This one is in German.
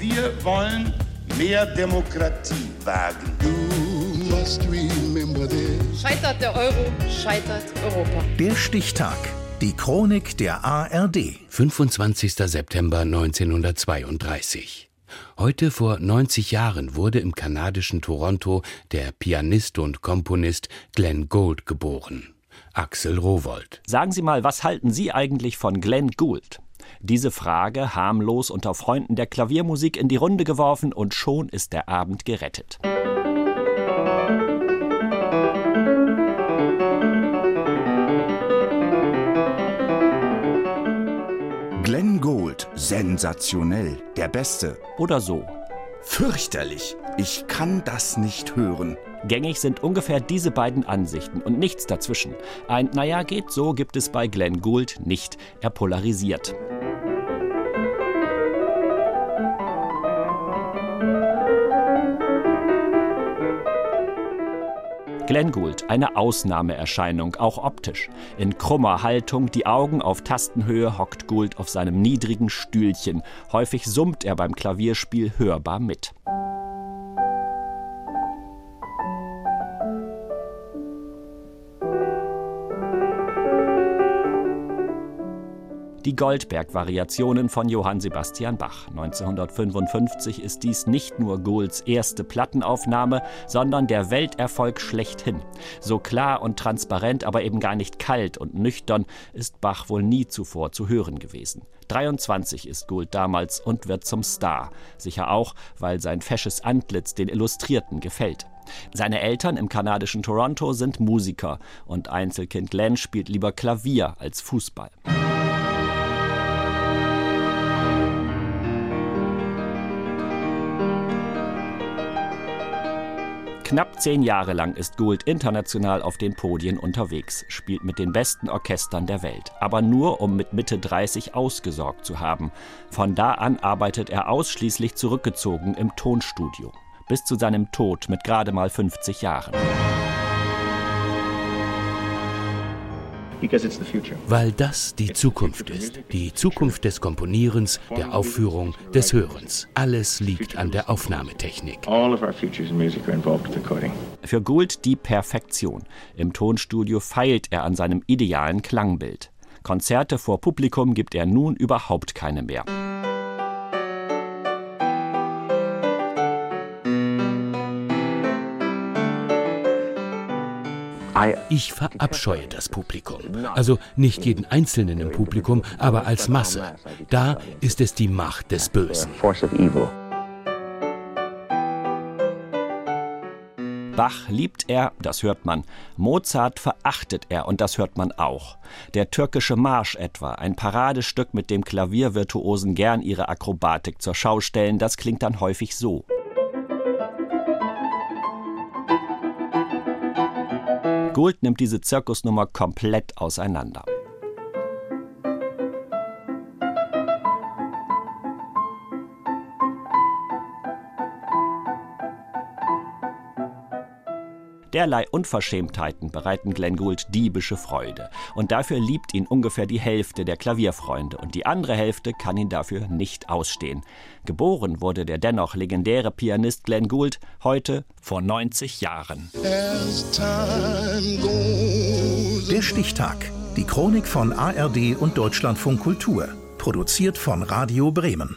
Wir wollen mehr Demokratie wagen. Scheitert der Euro, scheitert Europa. Der Stichtag. Die Chronik der ARD. 25. September 1932. Heute vor 90 Jahren wurde im kanadischen Toronto der Pianist und Komponist Glenn Gould geboren. Axel Rowold. Sagen Sie mal, was halten Sie eigentlich von Glenn Gould? Diese Frage harmlos unter Freunden der Klaviermusik in die Runde geworfen und schon ist der Abend gerettet. Glenn Gould, sensationell, der Beste. Oder so. Fürchterlich, ich kann das nicht hören. Gängig sind ungefähr diese beiden Ansichten und nichts dazwischen. Ein Naja, geht so gibt es bei Glenn Gould nicht. Er polarisiert. Glenn Gould, eine Ausnahmeerscheinung, auch optisch. In krummer Haltung, die Augen auf Tastenhöhe, hockt Gould auf seinem niedrigen Stühlchen. Häufig summt er beim Klavierspiel hörbar mit. Die Goldberg-Variationen von Johann Sebastian Bach. 1955 ist dies nicht nur Goulds erste Plattenaufnahme, sondern der Welterfolg schlechthin. So klar und transparent, aber eben gar nicht kalt und nüchtern ist Bach wohl nie zuvor zu hören gewesen. 23 ist Gould damals und wird zum Star. Sicher auch, weil sein fesches Antlitz den Illustrierten gefällt. Seine Eltern im kanadischen Toronto sind Musiker und Einzelkind Glenn spielt lieber Klavier als Fußball. Knapp zehn Jahre lang ist Gould international auf den Podien unterwegs, spielt mit den besten Orchestern der Welt, aber nur um mit Mitte 30 ausgesorgt zu haben. Von da an arbeitet er ausschließlich zurückgezogen im Tonstudio. Bis zu seinem Tod mit gerade mal 50 Jahren. Weil das die Zukunft ist. Die Zukunft des Komponierens, der Aufführung, des Hörens. Alles liegt an der Aufnahmetechnik. Für Gould die Perfektion. Im Tonstudio feilt er an seinem idealen Klangbild. Konzerte vor Publikum gibt er nun überhaupt keine mehr. Ich verabscheue das Publikum. Also nicht jeden Einzelnen im Publikum, aber als Masse. Da ist es die Macht des Bösen. Bach liebt er, das hört man. Mozart verachtet er, und das hört man auch. Der türkische Marsch etwa, ein Paradestück, mit dem Klaviervirtuosen gern ihre Akrobatik zur Schau stellen, das klingt dann häufig so. Gould nimmt diese Zirkusnummer komplett auseinander. Derlei Unverschämtheiten bereiten Glenn Gould diebische Freude. Und dafür liebt ihn ungefähr die Hälfte der Klavierfreunde. Und die andere Hälfte kann ihn dafür nicht ausstehen. Geboren wurde der dennoch legendäre Pianist Glenn Gould heute vor 90 Jahren. Der Stichtag. Die Chronik von ARD und Deutschlandfunk Kultur. Produziert von Radio Bremen.